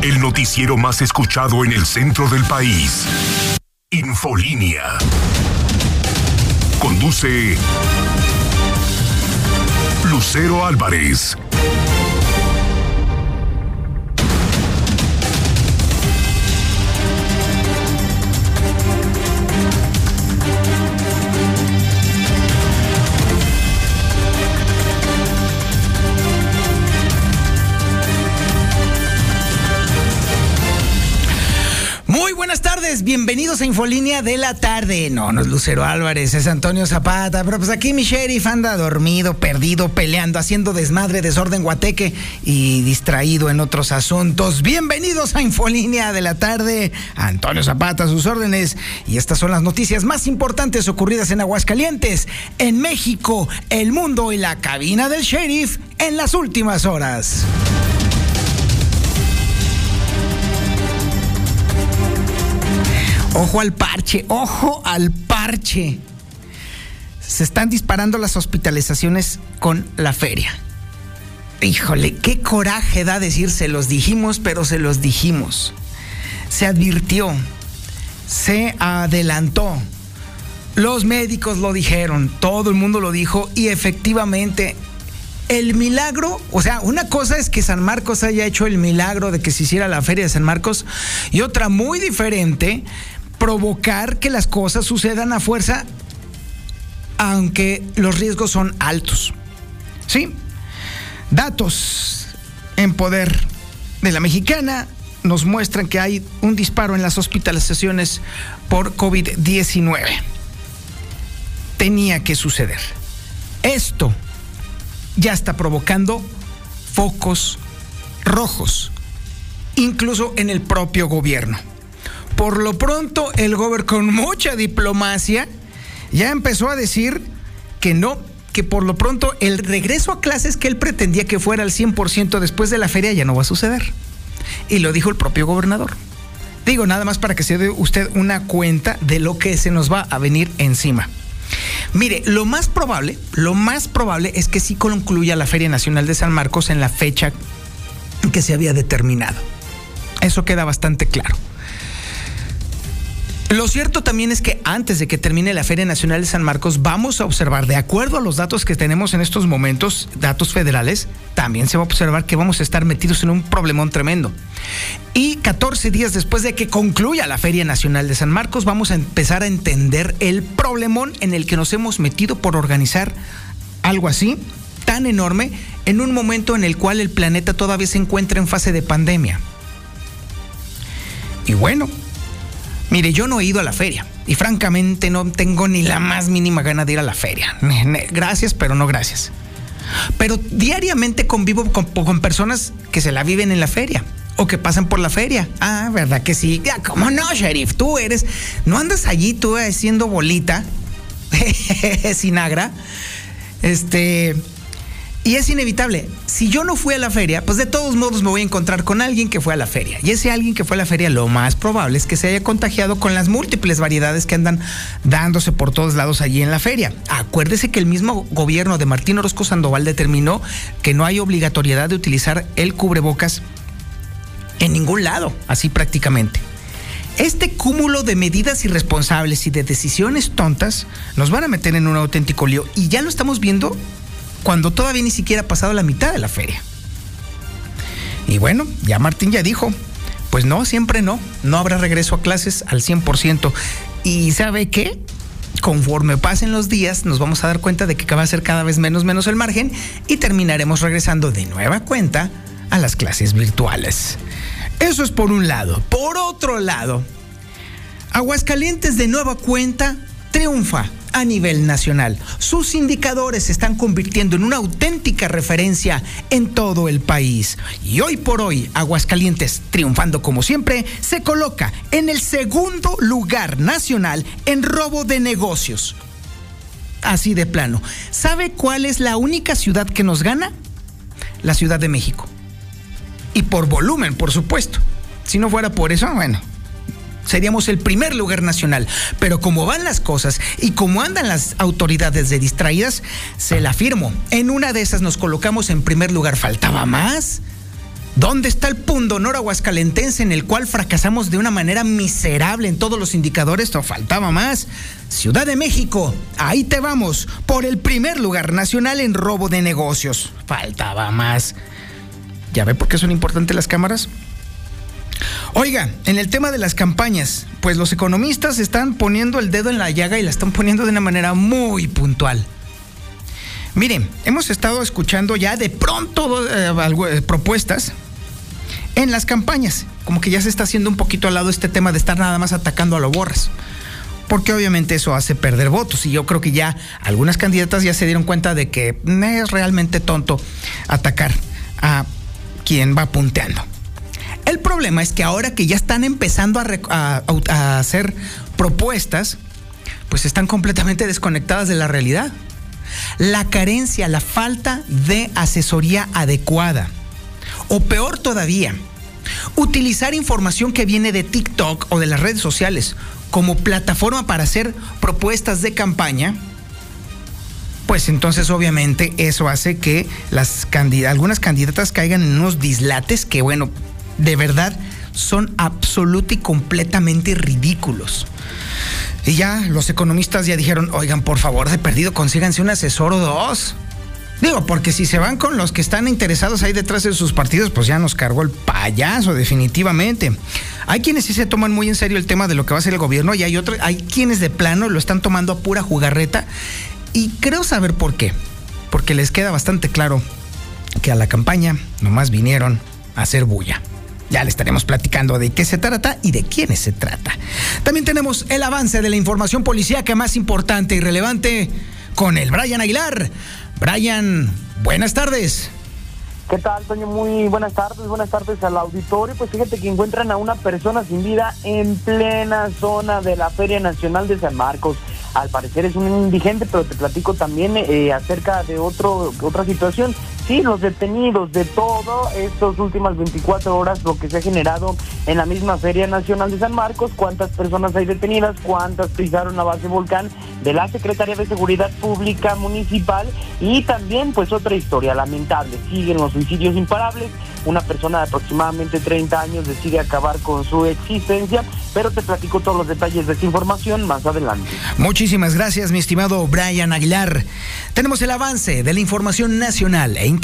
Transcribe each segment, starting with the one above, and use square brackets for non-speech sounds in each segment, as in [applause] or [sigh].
El noticiero más escuchado en el centro del país. Infolínea. Conduce Lucero Álvarez. Bienvenidos a Infolínea de la tarde. No, no es Lucero Álvarez, es Antonio Zapata, pero pues aquí mi sheriff anda dormido, perdido, peleando, haciendo desmadre, desorden guateque y distraído en otros asuntos. Bienvenidos a Infolínea de la tarde. Antonio Zapata, sus órdenes. Y estas son las noticias más importantes ocurridas en Aguascalientes, en México, el mundo y la cabina del sheriff en las últimas horas. Ojo al parche, ojo al parche. Se están disparando las hospitalizaciones con la feria. Híjole, qué coraje da decir se los dijimos, pero se los dijimos. Se advirtió, se adelantó. Los médicos lo dijeron, todo el mundo lo dijo y efectivamente el milagro, o sea, una cosa es que San Marcos haya hecho el milagro de que se hiciera la feria de San Marcos y otra muy diferente provocar que las cosas sucedan a fuerza, aunque los riesgos son altos. ¿Sí? Datos en poder de la mexicana nos muestran que hay un disparo en las hospitalizaciones por COVID-19. Tenía que suceder. Esto ya está provocando focos rojos, incluso en el propio gobierno. Por lo pronto, el gobernador con mucha diplomacia ya empezó a decir que no, que por lo pronto el regreso a clases que él pretendía que fuera al 100% después de la feria ya no va a suceder. Y lo dijo el propio gobernador. Digo, nada más para que se dé usted una cuenta de lo que se nos va a venir encima. Mire, lo más probable, lo más probable es que sí concluya la Feria Nacional de San Marcos en la fecha que se había determinado. Eso queda bastante claro. Lo cierto también es que antes de que termine la Feria Nacional de San Marcos, vamos a observar, de acuerdo a los datos que tenemos en estos momentos, datos federales, también se va a observar que vamos a estar metidos en un problemón tremendo. Y 14 días después de que concluya la Feria Nacional de San Marcos, vamos a empezar a entender el problemón en el que nos hemos metido por organizar algo así, tan enorme, en un momento en el cual el planeta todavía se encuentra en fase de pandemia. Y bueno, Mire, yo no he ido a la feria y francamente no tengo ni la más mínima gana de ir a la feria. Gracias, pero no gracias. Pero diariamente convivo con, personas que se la viven en la feria o que pasan por la feria. Ah, ¿verdad que sí? ¿Cómo no, sheriff? Tú eres, no andas allí tú haciendo bolita, [laughs] sinagra. Este, y es inevitable. Si yo no fui a la feria, pues de todos modos me voy a encontrar con alguien que fue a la feria. Y ese alguien que fue a la feria, lo más probable es que se haya contagiado con las múltiples variedades que andan dándose por todos lados allí en la feria. Acuérdese que el mismo gobierno de Martín Orozco Sandoval determinó que no hay obligatoriedad de utilizar el cubrebocas en ningún lado, así prácticamente. Este cúmulo de medidas irresponsables y de decisiones tontas nos van a meter en un auténtico lío y ya lo estamos viendo cuando todavía ni siquiera ha pasado la mitad de la feria. Y bueno, ya Martín ya dijo, pues no, siempre no, no habrá regreso a clases al 100%. Y ¿sabe qué? Conforme pasen los días, nos vamos a dar cuenta de que va a ser cada vez menos menos el margen y terminaremos regresando de nueva cuenta a las clases virtuales. Eso es por un lado. Por otro lado, Aguascalientes de nueva cuenta triunfa a nivel nacional. Sus indicadores se están convirtiendo en una auténtica referencia en todo el país. Y hoy por hoy, Aguascalientes, triunfando como siempre, se coloca en el segundo lugar nacional en robo de negocios. Así de plano. ¿Sabe cuál es la única ciudad que nos gana? La Ciudad de México. Y por volumen, por supuesto. Si no fuera por eso, bueno, seríamos el primer lugar nacional. Pero como van las cosas y como andan las autoridades de distraídas, se la afirmo. En una de esas nos colocamos en primer lugar. ¿Faltaba más? ¿Dónde está el pundonor aguascalentense en el cual fracasamos de una manera miserable en todos los indicadores? Faltaba más. Ciudad de México, ahí te vamos, por el primer lugar nacional en robo de negocios. Faltaba más. ¿Ya ve por qué son importantes las cámaras? Oiga, en el tema de las campañas, pues los economistas están poniendo el dedo en la llaga y la están poniendo de una manera muy puntual. Miren, hemos estado escuchando ya de pronto eh, eh, propuestas en las campañas. Como que ya se está haciendo un poquito al lado este tema de estar nada más atacando a los borras. Porque obviamente eso hace perder votos. Y yo creo que ya algunas candidatas ya se dieron cuenta de que es realmente tonto atacar a quien va punteando. El problema es que ahora que ya están empezando a, hacer propuestas, pues están completamente desconectadas de la realidad. La carencia, la falta de asesoría adecuada. O peor todavía, utilizar información que viene de TikTok o de las redes sociales como plataforma para hacer propuestas de campaña, pues entonces obviamente eso hace que las algunas candidatas caigan en unos dislates que, bueno, de verdad son absoluta y completamente ridículos. Y ya los economistas ya dijeron, oigan, por favor, de perdido, consíganse un asesor o dos. Digo, porque si se van con los que están interesados ahí detrás de sus partidos, pues ya nos cargó el payaso, definitivamente. Hay quienes sí se toman muy en serio el tema de lo que va a ser el gobierno y hay otros, hay quienes de plano lo están tomando a pura jugarreta. Y creo saber por qué. Porque les queda bastante claro que a la campaña nomás vinieron a hacer bulla. Ya le estaremos platicando de qué se trata y de quiénes se trata. También tenemos el avance de la información policíaca más importante y relevante con el Brian Aguilar. Brian, buenas tardes. ¿Qué tal, Toño? Muy buenas tardes, buenas tardes al auditorio. Pues fíjate que encuentran a una persona sin vida en plena zona de la Feria Nacional de San Marcos. Al parecer es un indigente, pero te platico también eh, acerca de otro, otra situación sí, los detenidos de todo estas últimas 24 horas, lo que se ha generado en la misma Feria Nacional de San Marcos, cuántas personas hay detenidas, cuántas pisaron la base volcán de la Secretaría de Seguridad Pública Municipal y también pues otra historia lamentable, siguen los suicidios imparables, una persona de aproximadamente 30 años decide acabar con su existencia, pero te platico todos los detalles de esta información más adelante. Muchísimas gracias, mi estimado Brian Aguilar. Tenemos el avance de la información nacional e internacional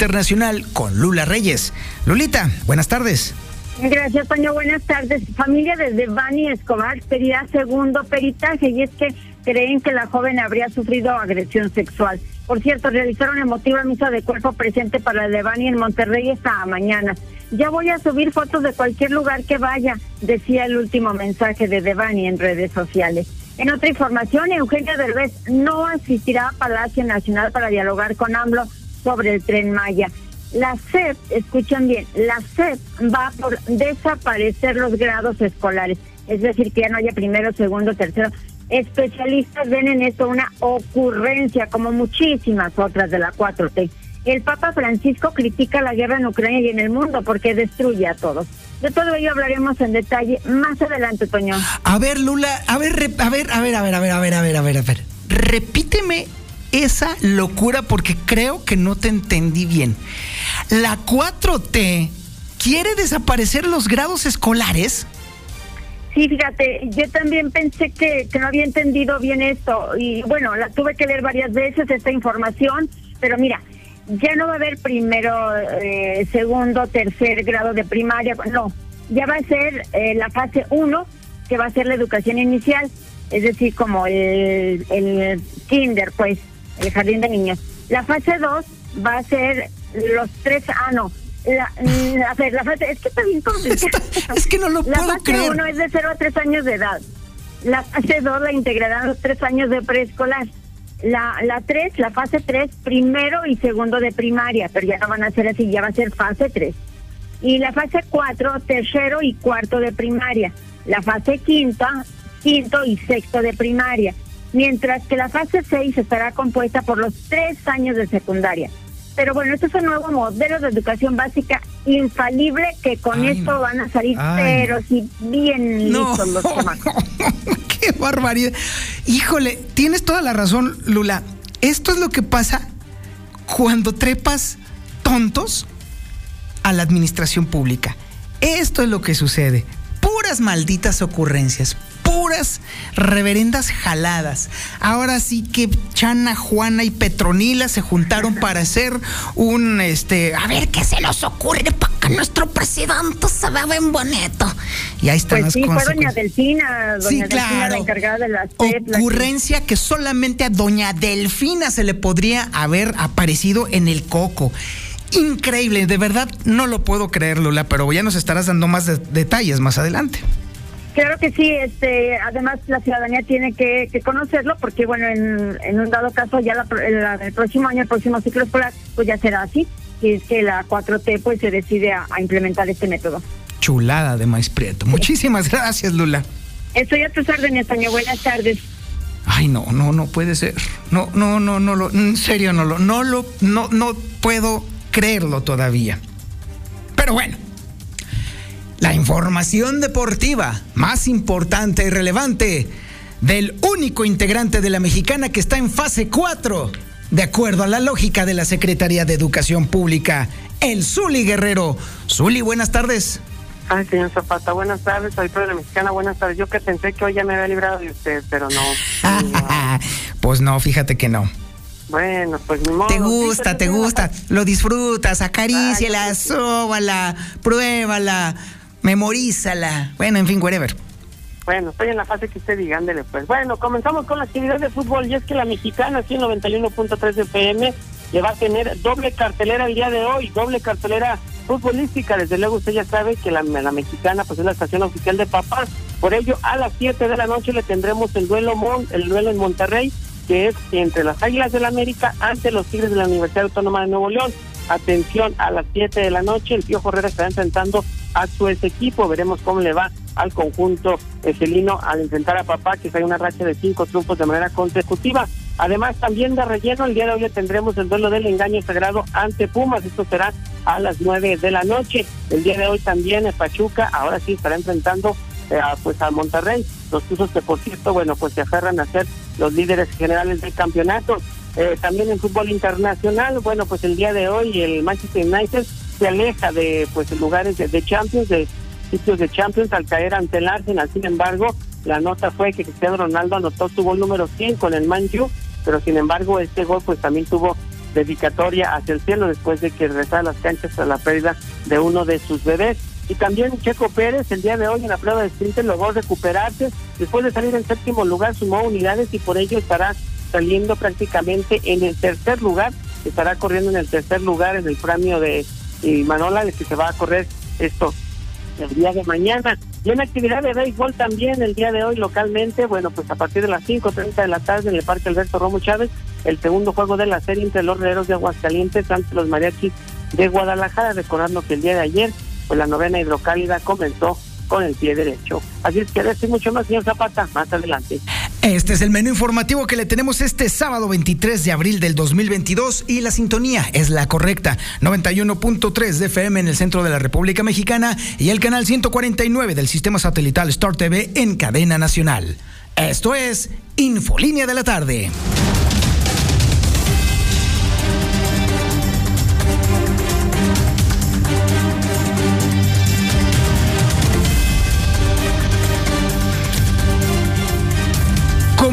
con Lula Reyes. Lulita, buenas tardes. Gracias, Toño. Buenas tardes. Familia desde Bani Escobar pedía segundo peritaje y es que creen que la joven habría sufrido agresión sexual. Por cierto, realizaron emotiva misa de cuerpo presente para el de Bani en Monterrey esta mañana. Ya voy a subir fotos de cualquier lugar que vaya, decía el último mensaje de Devani en redes sociales. En otra información, Eugenio Derbez no asistirá a Palacio Nacional para dialogar con AMLO sobre el tren Maya. La SEP, escuchan bien, la SEP va por desaparecer los grados escolares, es decir, que ya no haya primero, segundo, tercero. Especialistas ven en esto una ocurrencia, como muchísimas otras de la 4T. El Papa Francisco critica la guerra en Ucrania y en el mundo porque destruye a todos. De todo ello hablaremos en detalle más adelante, Toño. A ver, Lula, a ver, a ver, a ver, a ver, a ver, a ver, a ver, a ver, a ver. Repíteme esa locura porque creo que no te entendí bien. La 4T quiere desaparecer los grados escolares. Sí, fíjate, yo también pensé que, que, no había entendido bien esto y bueno, la tuve que leer varias veces esta información, pero mira, ya no va a haber primero, eh, segundo, tercer grado de primaria, no, ya va a ser eh, la fase 1, que va a ser la educación inicial, es decir, como el, el kinder, pues, el jardín de niños. La fase 2 va a ser los tres, ah, no, la, a ver, la fase, es que está bien [laughs] es que no lo puedo creer. La fase 1 es de 0 a 3 años de edad. La fase 2 la integrarán los tres años de preescolar la, la 3, la fase 3, primero y segundo de primaria, pero ya no van a ser así, ya va a ser fase 3. Y la fase 4, tercero y cuarto de primaria. La fase quinta, quinto y sexto de primaria. Mientras que la fase 6 estará compuesta por los tres años de secundaria. Pero bueno, este es un nuevo modelo de educación básica infalible que con esto van a salir, pero sí bien listos los chamacos. [laughs] ¡Qué barbaridad! Híjole, tienes toda la razón, Lula. Esto es lo que pasa cuando trepas tontos a la administración pública. Esto es lo que sucede. Puras malditas ocurrencias, puras reverendas jaladas. Ahora sí que Chana, Juana y Petronila se juntaron para hacer un, este, a ver qué se nos ocurre para que nuestro presidente se vea bien bonito. Y ahí están pues sí, fue doña Delfina, doña sí, Delfina, claro. la encargada de las Ocurrencia que... que solamente a doña Delfina se le podría haber aparecido en el coco increíble, de verdad no lo puedo creer, Lula, pero ya nos estarás dando más de detalles más adelante. Claro que sí, este, además la ciudadanía tiene que, que conocerlo porque bueno, en, en, un dado caso ya la, la, el próximo año, el próximo ciclo escolar, pues ya será así, si es que la 4T pues se decide a, a implementar este método. Chulada de maíz prieto. Muchísimas gracias, Lula. Estoy a tus órdenes, Toño. Buenas tardes. Ay, no, no, no puede ser. No, no, no, no, lo, en serio, no lo, no lo, no, no puedo creerlo todavía. Pero bueno, la información deportiva más importante y relevante del único integrante de la mexicana que está en fase 4, de acuerdo a la lógica de la Secretaría de Educación Pública, el Zuli Guerrero. Zuli, buenas tardes. Ay, señor Zapata, buenas tardes, soy de la Mexicana, buenas tardes. Yo que pensé que hoy ya me había librado de usted, pero no. no. [laughs] pues no, fíjate que no. Bueno, pues mi modo. Te gusta, te gusta, lo disfrutas, acaríciala, sóbala, pruébala, memorízala. Bueno, en fin, whatever. Bueno, estoy en la fase que usted diga, ándele pues. Bueno, comenzamos con la actividad de fútbol y es que la mexicana, aquí en 91.3 de PM, le va a tener doble cartelera el día de hoy, doble cartelera futbolística. Desde luego usted ya sabe que la, la mexicana pues es la estación oficial de papás. Por ello, a las 7 de la noche le tendremos el duelo, Mon, el duelo en Monterrey, que es entre las Águilas del la América ante los Tigres de la Universidad Autónoma de Nuevo León. Atención, a las 7 de la noche el Piojo Herrera estará enfrentando a su ex equipo. Veremos cómo le va al conjunto felino al enfrentar a papá, que trae una racha de cinco triunfos de manera consecutiva. Además, también de relleno, el día de hoy tendremos el duelo del engaño sagrado ante Pumas. Esto será a las 9 de la noche. El día de hoy también Pachuca, ahora sí estará enfrentando eh, pues al Monterrey. Los Tuzos que, por cierto, bueno, pues se aferran a ser los líderes generales del campeonato. Eh, también en fútbol internacional, bueno, pues el día de hoy el Manchester United se aleja de pues lugares de, Champions, de sitios de Champions al caer ante el Arsenal. Sin embargo, la nota fue que Cristiano Ronaldo anotó su gol número 100 con el Man U, pero sin embargo este gol pues también tuvo dedicatoria hacia el cielo después de que regresara a las canchas tras la pérdida de uno de sus bebés. Y también Checo Pérez el día de hoy en la prueba de sprint logró recuperarse. Después de salir en séptimo lugar sumó unidades y por ello estará saliendo prácticamente en el tercer lugar. Estará corriendo en el tercer lugar en el premio de Manola, el que se va a correr esto el día de mañana. Y en actividad de béisbol también el día de hoy localmente, bueno, pues a partir de las 5.30 de la tarde en el Parque Alberto Romo Chávez, el segundo juego de la serie entre los Reeros de Aguascalientes ante los Mariachis de Guadalajara, recordando que el día de ayer, pues la novena hidrocálida comenzó con el pie derecho. Así es que decir mucho más, señor Zapata, más adelante. Este es el menú informativo que le tenemos este sábado 23 de abril del 2022 y la sintonía es la correcta. 91.3 de FM en el centro de la República Mexicana y el canal 149 del sistema satelital Star TV en cadena nacional. Esto es Infolínea de la tarde.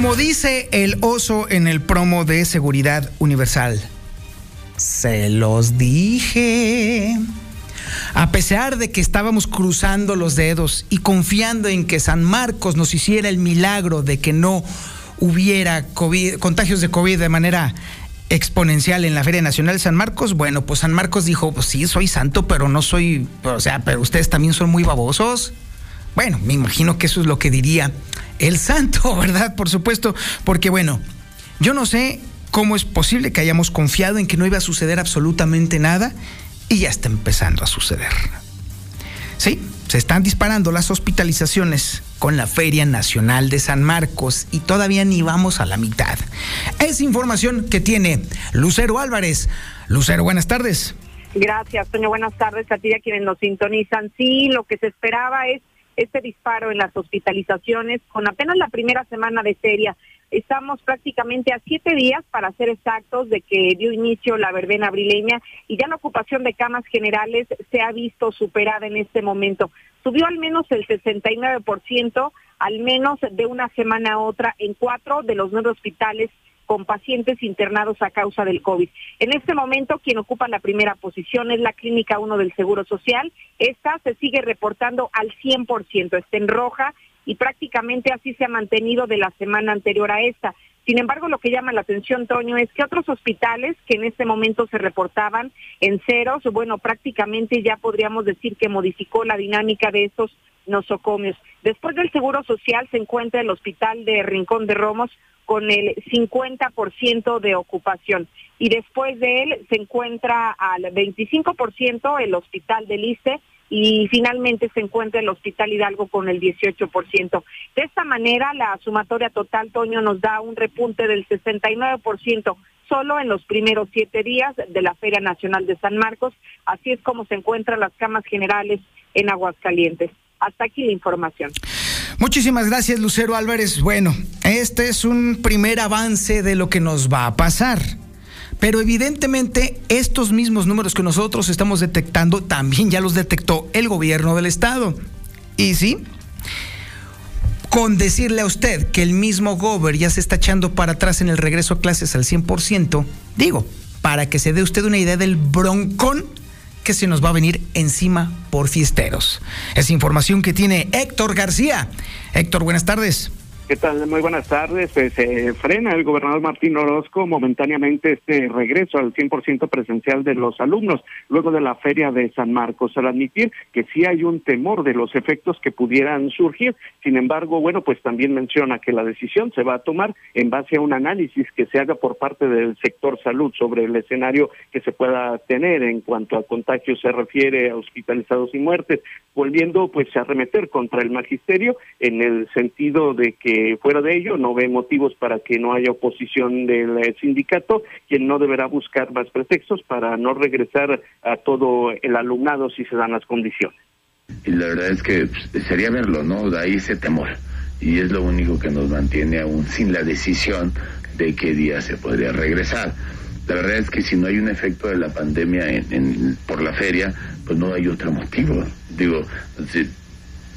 Como dice el oso en el promo de Seguridad Universal, se los dije. A pesar de que estábamos cruzando los dedos y confiando en que San Marcos nos hiciera el milagro de que no hubiera contagios de COVID de manera exponencial en la Feria Nacional de San Marcos, bueno, pues San Marcos dijo, pues sí, soy santo, pero no soy, o sea, pero ustedes también son muy babosos. Bueno, me imagino que eso es lo que diría el santo, [laughs] ¿verdad? Por supuesto, porque bueno, yo no sé cómo es posible que hayamos confiado en que no iba a suceder absolutamente nada y ya está empezando a suceder. Sí, se están disparando las hospitalizaciones con la Feria Nacional de San Marcos y todavía ni vamos a la mitad. Es información que tiene Lucero Álvarez. Lucero, buenas tardes. Gracias, Toño. Buenas tardes a ti y a quienes nos sintonizan. Sí, lo que se esperaba es este disparo en las hospitalizaciones con apenas la primera semana de feria. Estamos prácticamente a siete días, para ser exactos, de que dio inicio la verbena abrileña y ya la ocupación de camas generales se ha visto superada en este momento. Subió al menos el 69%, al menos de una semana a otra, en cuatro de los nueve hospitales con pacientes internados a causa del COVID. En este momento, quien ocupa la primera posición es la Clínica 1 del Seguro Social. Esta se sigue reportando al 100%, está en roja y prácticamente así se ha mantenido de la semana anterior a esta. Sin embargo, lo que llama la atención, Toño, es que otros hospitales que en este momento se reportaban en ceros, bueno, prácticamente ya podríamos decir que modificó la dinámica de estos nosocomios. Después del Seguro Social se encuentra el Hospital de Rincón de Romos con el 50% de ocupación. Y después de él se encuentra al 25% el Hospital del ICE y finalmente se encuentra el Hospital Hidalgo con el 18%. De esta manera, la sumatoria total, Toño, nos da un repunte del 69% solo en los primeros siete días de la Feria Nacional de San Marcos. Así es como se encuentran las camas generales en Aguascalientes. Hasta aquí la información. Muchísimas gracias, Lucero Álvarez. Bueno, este es un primer avance de lo que nos va a pasar. Pero evidentemente estos mismos números que nosotros estamos detectando también ya los detectó el gobierno del estado. Y sí, con decirle a usted que el mismo Gober ya se está echando para atrás en el regreso a clases al 100%, digo, para que se dé usted una idea del broncón que se nos va a venir encima por fiesteros. Es información que tiene Héctor García. Héctor, buenas tardes. ¿Qué tal? Muy buenas tardes. Pues se frena el gobernador Martín Orozco momentáneamente este regreso al 100% presencial de los alumnos luego de la feria de San Marcos, al admitir que sí hay un temor de los efectos que pudieran surgir. Sin embargo, bueno, pues también menciona que la decisión se va a tomar en base a un análisis que se haga por parte del sector salud sobre el escenario que se pueda tener en cuanto a contagios se refiere a hospitalizados y muertes, volviendo pues a arremeter contra el magisterio en el sentido de que fuera de ello no ve motivos para que no haya oposición del eh, sindicato, quien no deberá buscar más pretextos para no regresar a todo el alumnado si se dan las condiciones. Y la verdad es que pues, sería verlo, ¿no? De ahí ese temor. Y es lo único que nos mantiene aún sin la decisión de qué día se podría regresar. La verdad es que si no hay un efecto de la pandemia en, por la feria, pues no hay otro motivo. Digo, si,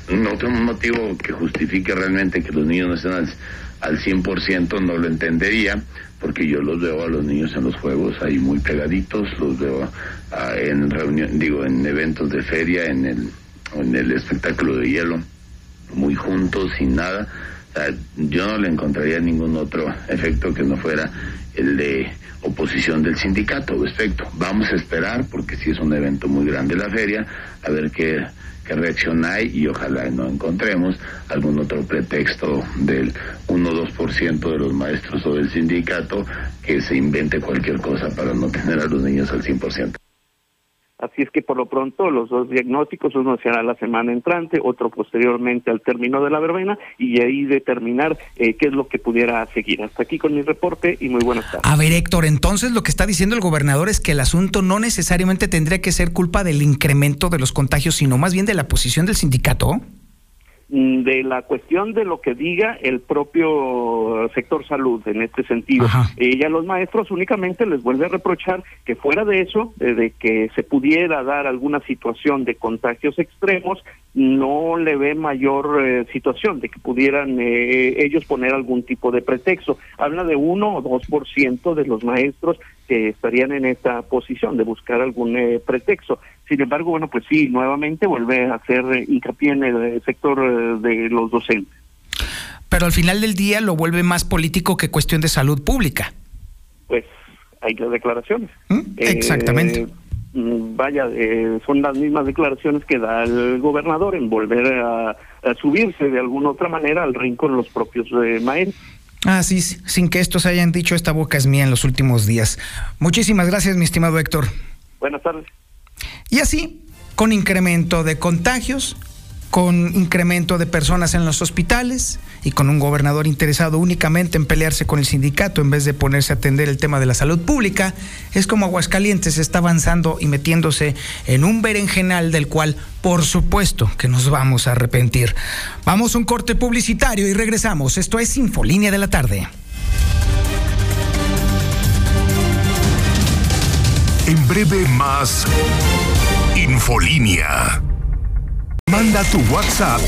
no tengo un motivo que justifique realmente que los niños no estén al, al 100%, no lo entendería, porque yo los veo a los niños en los juegos ahí muy pegaditos, los veo ah, en reunión, digo, en eventos de feria, en el, en el espectáculo de hielo, muy juntos, sin nada. yo no le encontraría ningún otro efecto que no fuera el de oposición del sindicato respecto. Vamos a esperar, porque si es un evento muy grande la feria, a ver qué que reaccionar y ojalá no encontremos algún otro pretexto del 1 o 2% de los maestros o del sindicato que se invente cualquier cosa para no tener a los niños al 100%. Así es que por lo pronto los dos diagnósticos, uno será la semana entrante, otro posteriormente al término de la verbena y ahí determinar eh, qué es lo que pudiera seguir. Hasta aquí con mi reporte y muy buenas tardes. A ver, Héctor, entonces lo que está diciendo el gobernador es que el asunto no necesariamente tendría que ser culpa del incremento de los contagios, sino más bien de la posición del sindicato. Mm, de la cuestión de lo que diga el propio sector salud en este sentido. Y a los maestros únicamente les vuelve a reprochar que fuera de eso, de, que se pudiera dar alguna situación de contagios extremos, no le ve mayor eh, situación de que pudieran eh, ellos poner algún tipo de pretexto. Habla de uno o dos por ciento de los maestros que estarían en esta posición de buscar algún eh, pretexto. Sin embargo, bueno, pues sí, nuevamente vuelve a hacer hincapié en el sector eh, de los docentes. Pero al final del día lo vuelve más político que cuestión de salud pública. Pues hay las declaraciones. ¿Mm? Exactamente. Mm, vaya, son las mismas declaraciones que da el gobernador en volver a, subirse de alguna otra manera al rincón los propios eh, maestros. Ah, sí, sin que estos hayan dicho esta boca es mía en los últimos días. Muchísimas gracias, mi estimado Héctor. Buenas tardes. Y así, con incremento de contagios, con incremento de personas en los hospitales y con un gobernador interesado únicamente en pelearse con el sindicato en vez de ponerse a atender el tema de la salud pública, es como Aguascalientes está avanzando y metiéndose en un berenjenal del cual por supuesto que nos vamos a arrepentir. Vamos a un corte publicitario y regresamos. Esto es Infolínea de la tarde. En breve más... Infolínea. Manda tu WhatsApp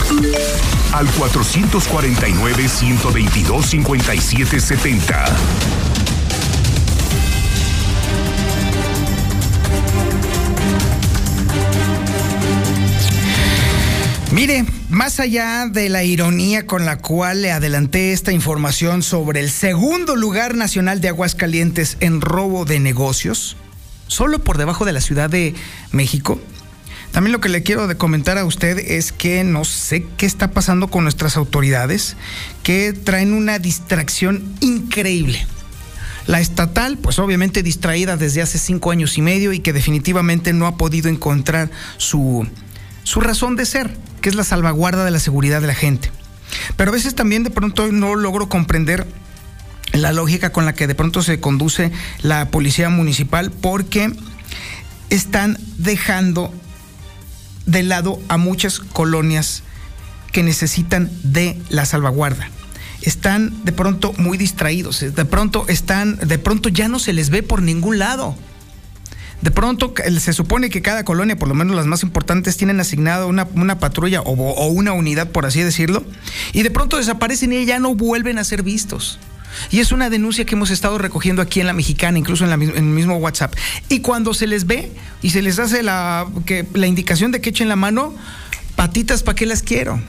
al 449 122 5770. Mire, más allá de la ironía con la cual le adelanté esta información sobre el segundo lugar nacional de Aguascalientes en robo de negocios, solo por debajo de la Ciudad de México, también lo que le quiero comentar a usted es que no sé qué está pasando con nuestras autoridades, que traen una distracción increíble. La estatal, pues obviamente distraída desde hace cinco años y medio y que definitivamente no ha podido encontrar su, su razón de ser que es la salvaguarda de la seguridad de la gente. Pero a veces también de pronto no logro comprender la lógica con la que de pronto se conduce la policía municipal porque están dejando de lado a muchas colonias que necesitan de la salvaguarda. Están de pronto muy distraídos, de pronto están, de pronto ya no se les ve por ningún lado. De pronto se supone que cada colonia, por lo menos las más importantes, tienen asignada una, patrulla o, una unidad, por así decirlo, y de pronto desaparecen y ya no vuelven a ser vistos. Y es una denuncia que hemos estado recogiendo aquí en la mexicana, incluso en, en el mismo WhatsApp. Y cuando se les ve y se les hace la, la indicación de que echen la mano, patitas, ¿para qué las quiero?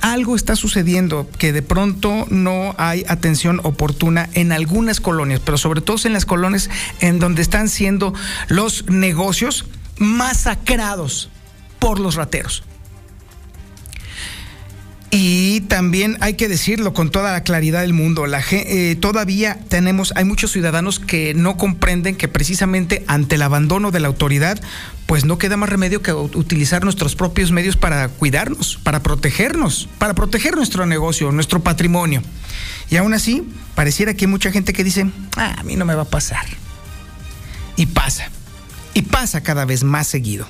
algo está sucediendo que de pronto no hay atención oportuna en algunas colonias, pero sobre todo en las colonias en donde están siendo los negocios masacrados por los rateros. Y también hay que decirlo con toda la claridad del mundo, la, eh, todavía tenemos, hay muchos ciudadanos que no comprenden que precisamente ante el abandono de la autoridad, pues no queda más remedio que utilizar nuestros propios medios para cuidarnos, para protegernos, para proteger nuestro negocio, nuestro patrimonio. Y aún así, pareciera que hay mucha gente que dice, ah, a mí no me va a pasar. Y pasa, y pasa cada vez más seguido.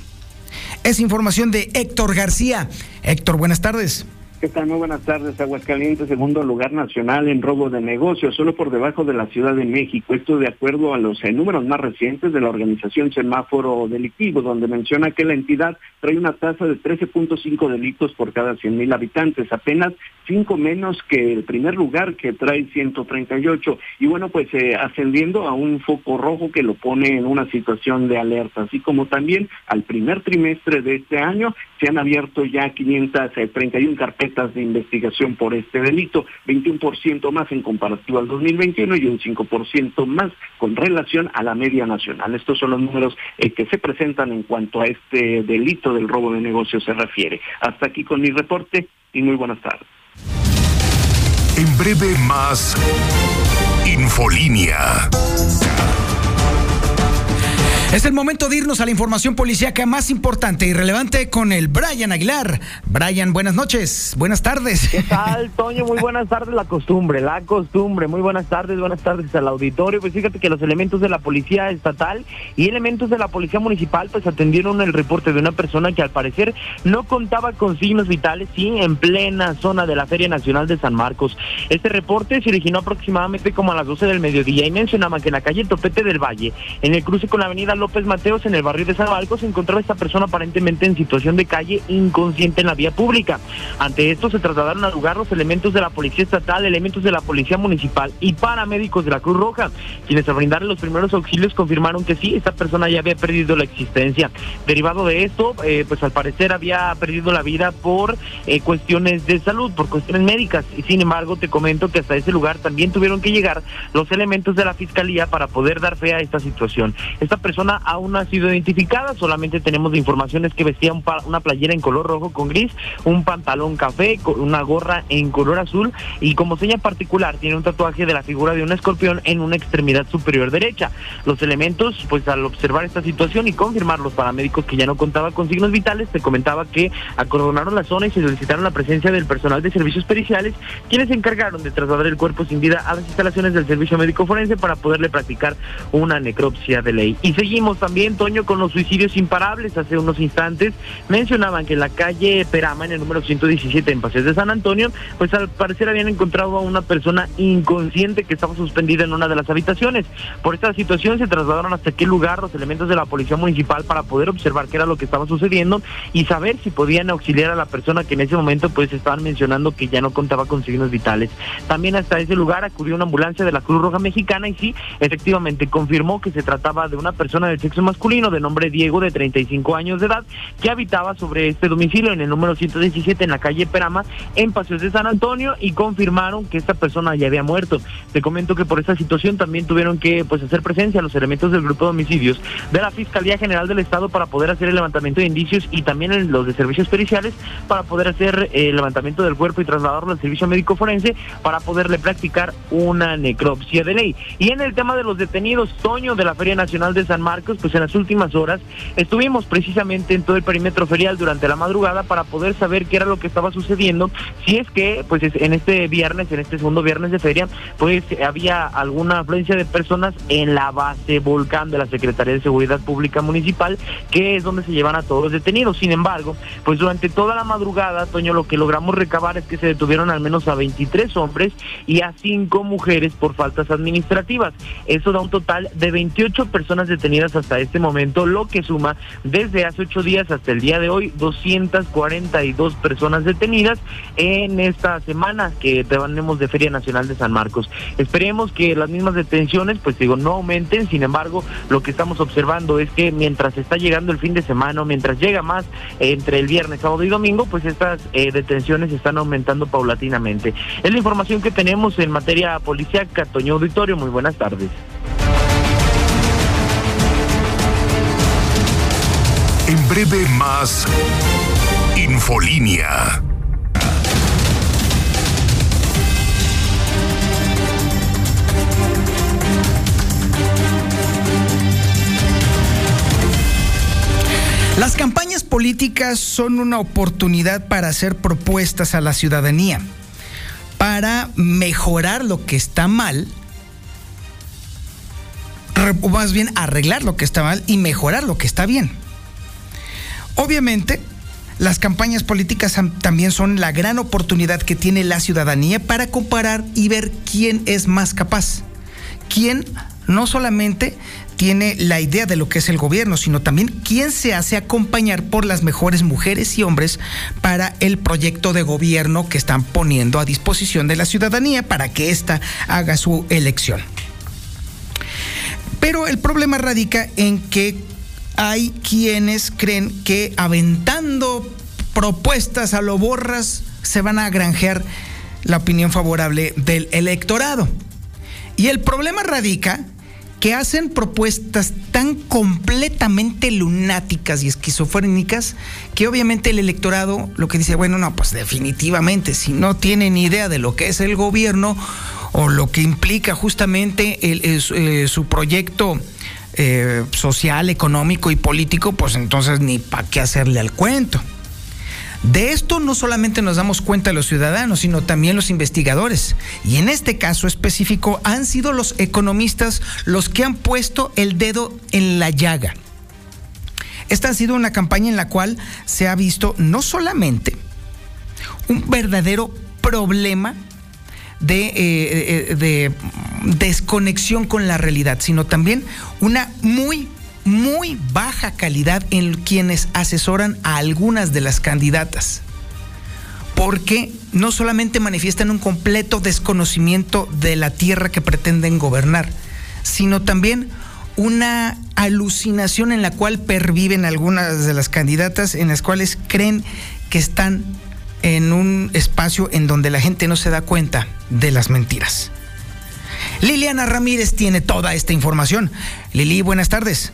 Es información de Héctor García. Héctor, buenas tardes. ¿Qué? Muy buenas tardes. Aguascalientes, segundo lugar nacional en robo de negocios, solo por debajo de la Ciudad de México. Esto de acuerdo a los eh, números más recientes de la organización Semáforo Delictivo, donde menciona que la entidad trae una tasa de 13.5 delitos por cada 100.000 habitantes, apenas cinco menos que el primer lugar que trae 138. Y bueno, pues eh, ascendiendo a un foco rojo que lo pone en una situación de alerta, así como también al primer trimestre de este año se han abierto ya 531 carpetas de investigación por este delito, 21% más en comparativo al 2021 y un 5% más con relación a la media nacional. Estos son los números eh, que se presentan en cuanto a este delito del robo de negocios se refiere. Hasta aquí con mi reporte y muy buenas tardes. En breve más Infolínea. Es el momento de irnos a la información policíaca más importante y relevante con el Brian Aguilar. Brian, buenas noches, buenas tardes. ¿Qué tal, [laughs] Toño? Muy buenas tardes, la costumbre, la costumbre. Muy buenas tardes, buenas tardes al auditorio. Pues fíjate que los elementos de la policía estatal y elementos de la policía municipal pues atendieron el reporte de una persona que al parecer no contaba con signos vitales, sí, en plena zona de la Feria Nacional de San Marcos. Este reporte se originó aproximadamente como a las 12 del mediodía y mencionaba que en la calle Topete del Valle, en el cruce con la avenida López Mateos, en el barrio de Marcos, se encontraba esta persona aparentemente en situación de calle inconsciente en la vía pública. Ante esto se trasladaron al lugar los elementos de la Policía Estatal, elementos de la Policía Municipal y paramédicos de la Cruz Roja, quienes al brindar los primeros auxilios confirmaron que sí, esta persona ya había perdido la existencia. Derivado de esto, eh, pues al parecer había perdido la vida por eh, cuestiones de salud, por cuestiones médicas. Y sin embargo, te comento que hasta ese lugar también tuvieron que llegar los elementos de la Fiscalía para poder dar fe a esta situación. Esta persona aún no ha sido identificada, solamente tenemos informaciones que vestía una playera en color rojo con gris, un pantalón café, una gorra en color azul y como seña particular tiene un tatuaje de la figura de un escorpión en una extremidad superior derecha. Los elementos, pues al observar esta situación y confirmar los paramédicos que ya no contaba con signos vitales, se comentaba que acordonaron la zona y se solicitaron la presencia del personal de servicios periciales, quienes se encargaron de trasladar el cuerpo sin vida a las instalaciones del servicio médico forense para poderle practicar una necropsia de ley. Y seguimos también, Toño, con los suicidios imparables. Hace unos instantes mencionaban que en la calle Perama, en el número 117 en Paseos de San Antonio, pues al parecer habían encontrado a una persona inconsciente que estaba suspendida en una de las habitaciones. Por esta situación se trasladaron hasta aquel lugar los elementos de la policía municipal para poder observar qué era lo que estaba sucediendo y saber si podían auxiliar a la persona que en ese momento pues estaban mencionando que ya no contaba con signos vitales. También hasta ese lugar acudió una ambulancia de la Cruz Roja Mexicana y sí, efectivamente confirmó que se trataba de una persona del sexo masculino de nombre Diego de 35 años de edad que habitaba sobre este domicilio en el número 117 en la calle Perama en Paseos de San Antonio y confirmaron que esta persona ya había muerto. Te comento que por esta situación también tuvieron que pues hacer presencia los elementos del grupo de homicidios de la Fiscalía General del Estado para poder hacer el levantamiento de indicios y también los de servicios periciales para poder hacer el levantamiento del cuerpo y trasladarlo al servicio médico forense para poderle practicar una necropsia de ley. Y en el tema de los detenidos, Toño de la Feria Nacional de San Marcos, pues en las últimas horas estuvimos precisamente en todo el perímetro ferial durante la madrugada para poder saber qué era lo que estaba sucediendo, si es que pues en este viernes, en este segundo viernes de feria, pues había alguna afluencia de personas en la base volcán de la Secretaría de Seguridad Pública Municipal, que es donde se llevan a todos los detenidos. Sin embargo, pues durante toda la madrugada, Toño, lo que logramos recabar es que se detuvieron al menos a 23 hombres y a 5 mujeres por faltas administrativas. Eso da un total de 28 personas detenidas hasta este momento, lo que suma desde hace 8 días hasta el día de hoy 242 personas detenidas en esta semana que tenemos de Feria Nacional de San Marcos. Esperemos que las mismas detenciones, pues digo, no aumenten, sin embargo, lo que estamos observando es que mientras está llegando el fin de semana, mientras llega más entre el viernes, sábado y domingo, pues estas eh, detenciones están aumentando paulatinamente. Es la información que tenemos en materia policiaca. Toño Auditorio, muy buenas tardes. En breve más Infolínea. Las campañas políticas son una oportunidad para hacer propuestas a la ciudadanía, para mejorar lo que está mal, o más bien arreglar lo que está mal y mejorar lo que está bien. Obviamente, las campañas políticas también son la gran oportunidad que tiene la ciudadanía para comparar y ver quién es más capaz, quién no solamente tiene la idea de lo que es el gobierno, sino también quién se hace acompañar por las mejores mujeres y hombres para el proyecto de gobierno que están poniendo a disposición de la ciudadanía para que ésta haga su elección. Pero el problema radica en que hay quienes creen que aventando propuestas a lo borras se van a granjear la opinión favorable del electorado. Y el problema radica que hacen propuestas tan completamente lunáticas y esquizofrénicas que obviamente el electorado lo que dice, bueno, no, pues definitivamente, si no tienen idea de lo que es el gobierno o lo que implica justamente eh, su proyecto eh, social, económico y político, pues entonces ni para qué hacerle al cuento. De esto no solamente nos damos cuenta los ciudadanos, sino también los investigadores. Y en este caso específico han sido los economistas los que han puesto el dedo en la llaga. Esta ha sido una campaña en la cual se ha visto no solamente un verdadero problema de, eh, eh, de, desconexión con la realidad, sino también una muy muy baja calidad en quienes asesoran a algunas de las candidatas. Porque no solamente manifiestan un completo desconocimiento de la tierra que pretenden gobernar, sino también una alucinación en la cual perviven algunas de las candidatas, en las cuales creen que están en un espacio en donde la gente no se da cuenta de las mentiras. Liliana Ramírez tiene toda esta información. Lili, buenas tardes.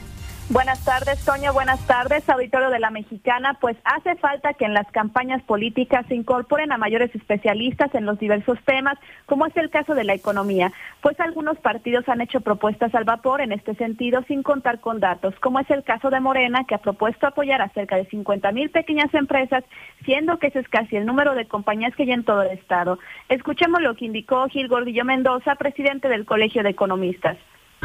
Buenas tardes, Toño. Buenas tardes, auditorio de la Mexicana. Pues hace falta que en las campañas políticas se incorporen a mayores especialistas en los diversos temas, como es el caso de la economía, pues algunos partidos han hecho propuestas al vapor en este sentido sin contar con datos, como es el caso de Morena, que ha propuesto apoyar a cerca de 50 mil pequeñas empresas, siendo que ese es casi el número de compañías que hay en todo el Estado. Escuchemos lo que indicó Gil Gordillo Mendoza, presidente del Colegio de Economistas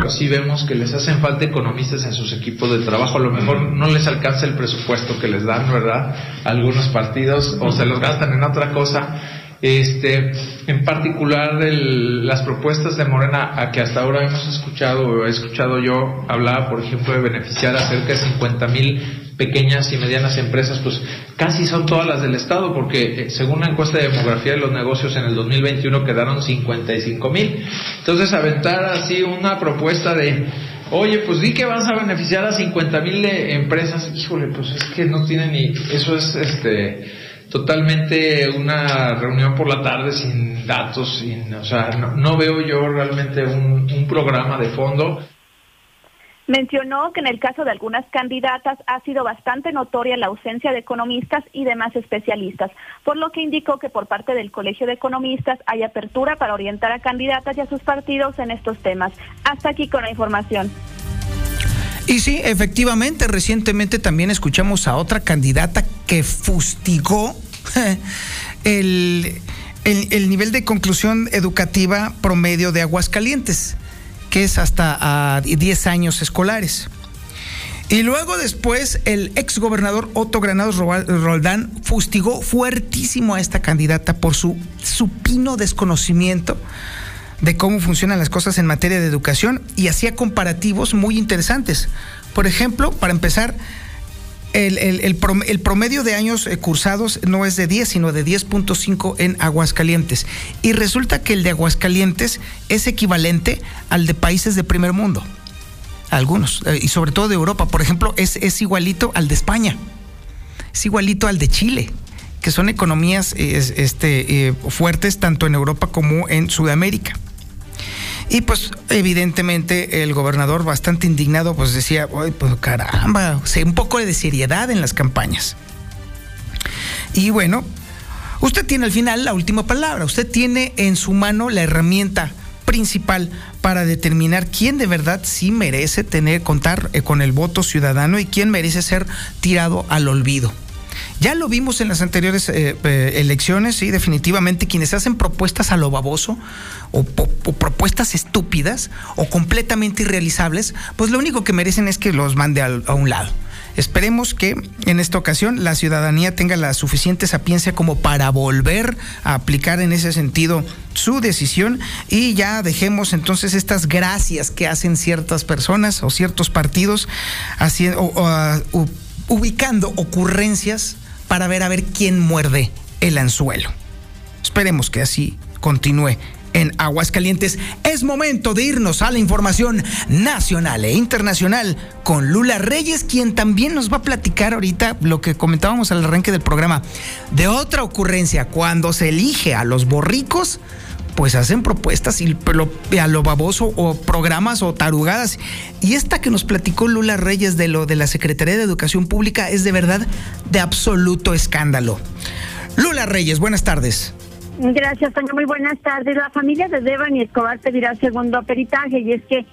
pero sí vemos que les hacen falta economistas en sus equipos de trabajo. A lo mejor no les alcanza el presupuesto que les dan, ¿verdad? Algunos partidos o se los gastan en otra cosa. Este, en particular las propuestas de Morena a que hasta ahora hemos escuchado o he escuchado yo hablaba, por ejemplo, de beneficiar a cerca de 50 mil pequeñas y medianas empresas, pues casi son todas las del Estado, porque eh, según la encuesta de demografía de los negocios en el 2021 quedaron 55 mil. Entonces, aventar así una propuesta de, oye, pues di que vas a beneficiar a 50 mil empresas, híjole, pues es que no tiene ni, eso es este totalmente una reunión por la tarde sin datos, sin, o sea, no, veo yo realmente un, un programa de fondo. Mencionó que en el caso de algunas candidatas ha sido bastante notoria la ausencia de economistas y demás especialistas, por lo que indicó que por parte del Colegio de Economistas hay apertura para orientar a candidatas y a sus partidos en estos temas. Hasta aquí con la información. Y sí, efectivamente, recientemente también escuchamos a otra candidata que fustigó [laughs] el, el nivel de conclusión educativa promedio de Aguascalientes que es hasta a 10 años escolares. Y luego después el ex gobernador Otto Granados Roldán fustigó fuertísimo a esta candidata por su supino desconocimiento de cómo funcionan las cosas en materia de educación y hacía comparativos muy interesantes. Por ejemplo, para empezar, el, promedio de años eh, cursados no es de 10, sino de 10.5 en Aguascalientes. Y resulta que el de Aguascalientes es equivalente al de países de primer mundo. Algunos, eh, y sobre todo de Europa. Por ejemplo, es, es igualito al de España. Es igualito al de Chile que son economías este, eh, fuertes tanto en Europa como en Sudamérica. Y pues evidentemente el gobernador bastante indignado pues decía, Ay, pues caramba, un poco de seriedad en las campañas. Y bueno, usted tiene al final la última palabra, usted tiene en su mano la herramienta principal para determinar quién de verdad sí merece tener contar eh, con el voto ciudadano y quién merece ser tirado al olvido. Ya lo vimos en las anteriores eh, eh, elecciones, sí, definitivamente quienes hacen propuestas a lo baboso o, propuestas estúpidas o completamente irrealizables, pues lo único que merecen es que los mande a un lado. Esperemos que en esta ocasión la ciudadanía tenga la suficiente sapiencia como para volver a aplicar en ese sentido su decisión y ya dejemos entonces estas gracias que hacen ciertas personas o ciertos partidos haciendo, ubicando ocurrencias para ver a ver quién muerde el anzuelo. Esperemos que así continúe en Aguascalientes. Es momento de irnos a la información nacional e internacional con Lula Reyes, quien también nos va a platicar ahorita lo que comentábamos al arranque del programa, de otra ocurrencia, cuando se elige a los borricos pues hacen propuestas y a lo baboso o programas o tarugadas. Y esta que nos platicó Lula Reyes de lo de la Secretaría de Educación Pública es de verdad de absoluto escándalo. Lula Reyes, buenas tardes. Gracias, Toño. Muy buenas tardes. La familia de Devani Escobar pedirá segundo peritaje y es que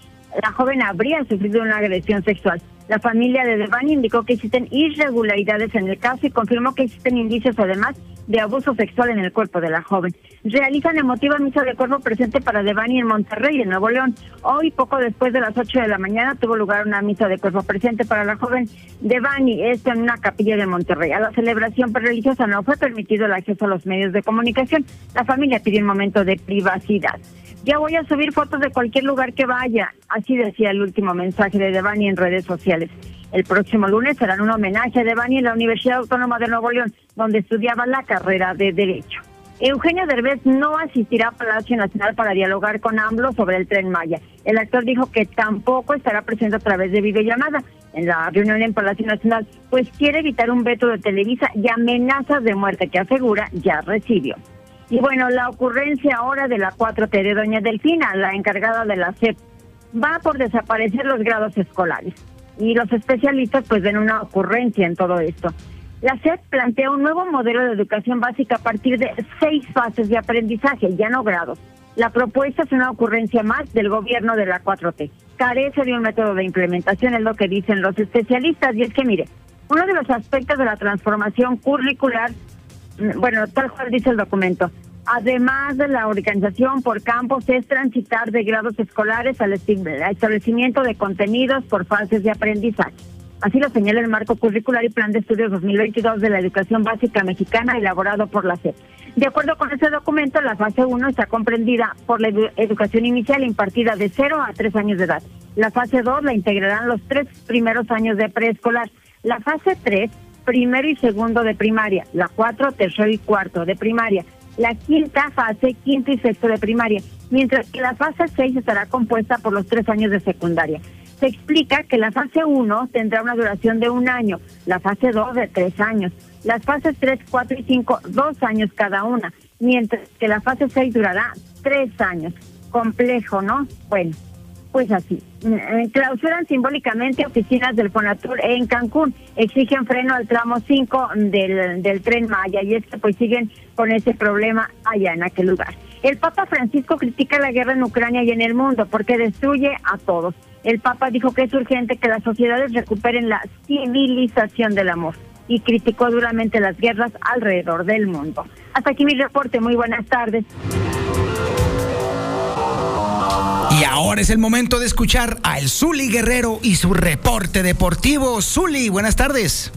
la joven habría sufrido una agresión sexual. La familia de Devani indicó que existen irregularidades en el caso y confirmó que existen indicios además de abuso sexual en el cuerpo de la joven. Realizan emotiva misa de cuerpo presente para Devani en Monterrey, en Nuevo León. Hoy, poco después de las 8 de la mañana, tuvo lugar una misa de cuerpo presente para la joven Devani, esto en una capilla de Monterrey. A la celebración religiosa no fue permitido el acceso a los medios de comunicación. La familia pidió un momento de privacidad. Ya voy a subir fotos de cualquier lugar que vaya. Así decía el último mensaje de Devani en redes sociales. El próximo lunes serán un homenaje a Devani en la Universidad Autónoma de Nuevo León, donde estudiaba la carrera de Derecho. Eugenio Derbez no asistirá a Palacio Nacional para dialogar con AMLO sobre el tren Maya. El actor dijo que tampoco estará presente a través de videollamada en la reunión en Palacio Nacional, pues quiere evitar un veto de Televisa y amenazas de muerte que asegura ya recibió. Y bueno, la ocurrencia ahora de la 4T de Doña Delfina, la encargada de la SEP, va por desaparecer los grados escolares. Y los especialistas pues ven una ocurrencia en todo esto. La SEP plantea un nuevo modelo de educación básica a partir de seis fases de aprendizaje, ya no grados. La propuesta es una ocurrencia más del gobierno de la 4T. Carece de un método de implementación, es lo que dicen los especialistas. Y es que, mire, uno de los aspectos de la transformación curricular bueno, tal cual dice el documento, Además de la organización por campos, es transitar de grados escolares al establecimiento de contenidos por fases de aprendizaje. Así lo señala el marco curricular y plan de estudios 2022 de la educación básica mexicana elaborado por la SEP. De acuerdo con ese documento, la fase 1 está comprendida por la educación inicial impartida de 0 a 3 años de edad. La fase 2 la integrarán los tres primeros años de preescolar. La fase 3, primero y segundo de primaria. La 4, tercero y cuarto de primaria la quinta fase, quinto y sexto de primaria, mientras que la fase 6 estará compuesta por los tres años de secundaria. Se explica que la fase 1 tendrá una duración de un año, la fase 2 de tres años, las fases 3, 4 y 5 dos años cada una, mientras que la fase 6 durará tres años. Complejo, ¿no? Bueno, pues así. Mm, clausuran simbólicamente oficinas del Fonatur en Cancún. Exigen freno al tramo 5 del, del tren Maya y es que pues siguen con ese problema allá en aquel lugar. El Papa Francisco critica la guerra en Ucrania y en el mundo porque destruye a todos. El Papa dijo que es urgente que las sociedades recuperen la civilización del amor y criticó duramente las guerras alrededor del mundo. Hasta aquí mi reporte. Muy buenas tardes. Y ahora es el momento de escuchar a El Zuli Guerrero y su reporte deportivo. Zuli, buenas tardes.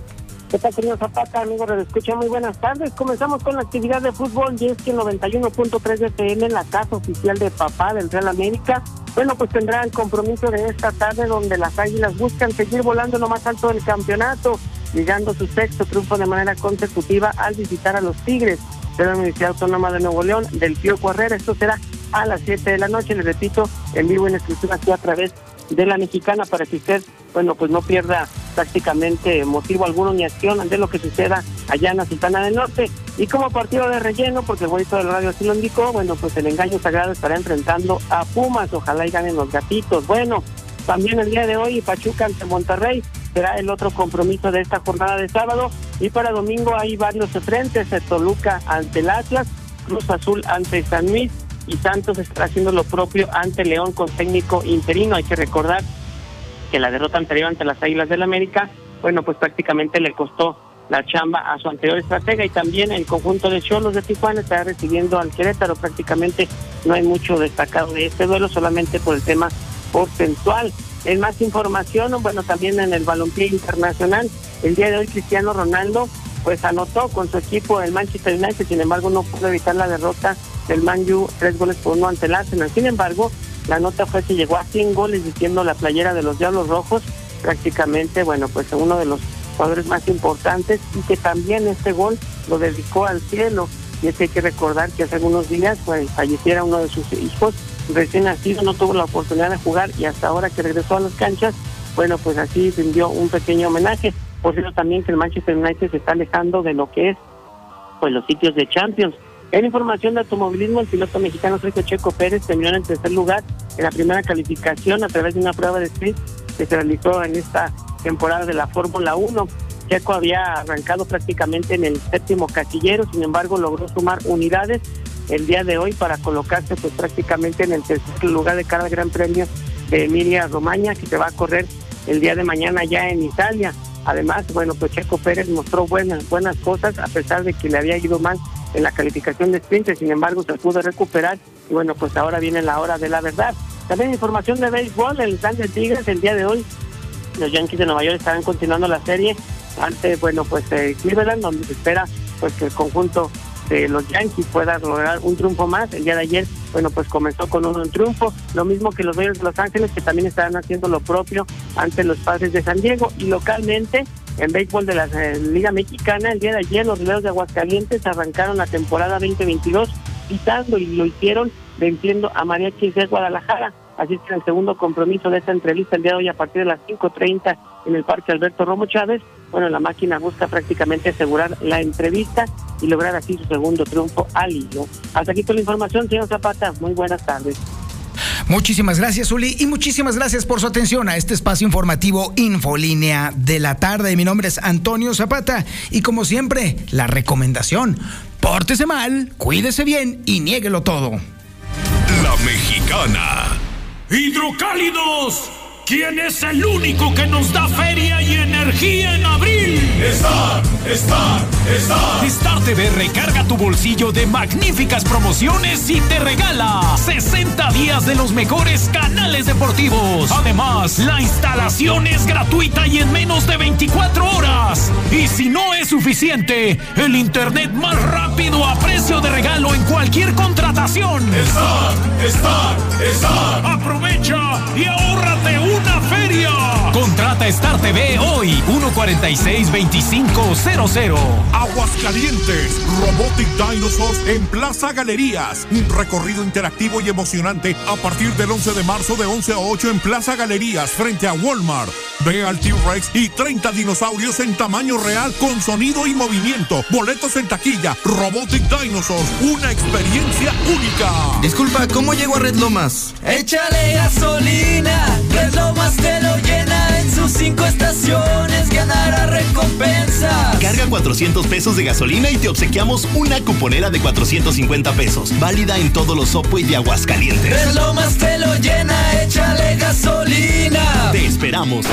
¿Qué tal, señor Zapata? Amigos de Escucha, muy buenas tardes. Comenzamos con la actividad de fútbol y es que 91.3 de PM, la casa oficial de papá del Real América, bueno, pues tendrá el compromiso de esta tarde donde las Águilas buscan seguir volando lo más alto del campeonato, llegando su sexto triunfo de manera consecutiva al visitar a los Tigres de la Universidad Autónoma de Nuevo León del Pío Correr. Esto será a las 7 de la noche. Les repito, en vivo en escritura aquí a través de la mexicana para que usted, bueno, pues no pierda prácticamente motivo alguno ni acción de lo que suceda allá en la Sultana del Norte. Y como partido de relleno, porque el bonito del radio así lo indicó, bueno, pues el engaño sagrado estará enfrentando a Pumas. Ojalá y ganen los gatitos. Bueno, también el día de hoy Pachuca ante Monterrey será el otro compromiso de esta jornada de sábado. Y para domingo hay varios frentes, Toluca ante el Atlas, Cruz Azul ante San Luis y Santos estará haciendo lo propio ante León con técnico interino. Hay que recordar que la derrota anterior ante las Águilas del América, bueno, pues prácticamente le costó la chamba a su anterior estratega y también el conjunto de Cholos de Tijuana estará recibiendo al Querétaro. Prácticamente no hay mucho destacado de este duelo, solamente por el tema porcentual. En más información, bueno, también en el balompié internacional, el día de hoy Cristiano Ronaldo pues anotó con su equipo el Manchester United, sin embargo no pudo evitar la derrota del Man U, tres goles por uno ante el Arsenal. Sin embargo, la nota fue que llegó a 100 goles diciendo la playera de los Diablos Rojos, prácticamente, bueno, pues uno de los jugadores más importantes y que también este gol lo dedicó al cielo. Y es que hay que recordar que hace algunos días pues, falleciera uno de sus hijos recién nacido, no tuvo la oportunidad de jugar y hasta ahora que regresó a las canchas, bueno, pues así rindió un pequeño homenaje. Por eso también que el Manchester United se está alejando de lo que es pues los sitios de Champions. En información de automovilismo, el piloto mexicano Sergio Checo Pérez terminó en tercer lugar en la primera calificación a través de una prueba de sprint que se realizó en esta temporada de la Fórmula 1. Checo había arrancado prácticamente en el séptimo casillero, sin embargo logró sumar unidades el día de hoy para colocarse pues prácticamente en el tercer lugar de cada Gran Premio de Emilia Romagna que se va a correr el día de mañana ya en Italia. Además, bueno, pues Checo Pérez mostró buenas, buenas cosas a pesar de que le había ido mal en la calificación de sprint, sin embargo se pudo recuperar y bueno, pues ahora viene la hora de la verdad. También información de béisbol, el de Tigres el día de hoy, los Yankees de Nueva York estarán continuando la serie ante, bueno, pues eh, Cleveland, donde se espera pues que el conjunto de los Yankees pueda lograr un triunfo más. El día de ayer, bueno, pues comenzó con un, triunfo, lo mismo que los Dodgers de Los Ángeles, que también estarán haciendo lo propio ante los Padres de San Diego. Y localmente, en béisbol de la eh, Liga Mexicana, el día de ayer los Leones de Aguascalientes arrancaron la temporada 2022 pisando y lo hicieron venciendo a María de Guadalajara. Así es que el segundo compromiso de esta entrevista el día de hoy a partir de las 5.30 en el Parque Alberto Romo Chávez, bueno, la máquina busca prácticamente asegurar la entrevista y lograr así su segundo triunfo al hilo. Hasta aquí toda la información, señor Zapata. Muy buenas tardes. Muchísimas gracias, Uli, y muchísimas gracias por su atención a este espacio informativo Infolínea de la tarde. Mi nombre es Antonio Zapata y como siempre, la recomendación, pórtese mal, cuídese bien y niéguelo todo. La mexicana. Hidrocálidos, ¿quién es el único que nos da feria y energía en abril? Star, Star, Star. Star TV recarga tu bolsillo de magníficas promociones y te regala 60 días de los mejores canales deportivos. Además, la instalación es gratuita y en menos de 24 horas. Y si no es suficiente, el internet más rápido a precio de regalo en cualquier contratación. Star, Star, Star. Aprovecha y ahórrate una feria. Contrata Star TV hoy 146-2500. Aguascalientes, Robotic Dinosaurs en Plaza Galerías. Un recorrido interactivo y emocionante a partir del 11 de marzo de 11 a 8 en Plaza Galerías frente a Walmart. Ve al T-Rex y 30 dinosaurios en tamaño real con sonido y movimiento. Boletos en taquilla. Robotic Dinosaurs, una experiencia única. Disculpa, ¿cómo llego a Red Lomas? Échale gasolina, Red Lomas te lo llena en sus cinco estaciones, ganará recompensa. Carga 400 pesos de gasolina y te obsequiamos una cuponera de 450 pesos, válida en todos los Subway de Aguascalientes. Red Lomas te lo llena, échale gasolina. Te esperamos.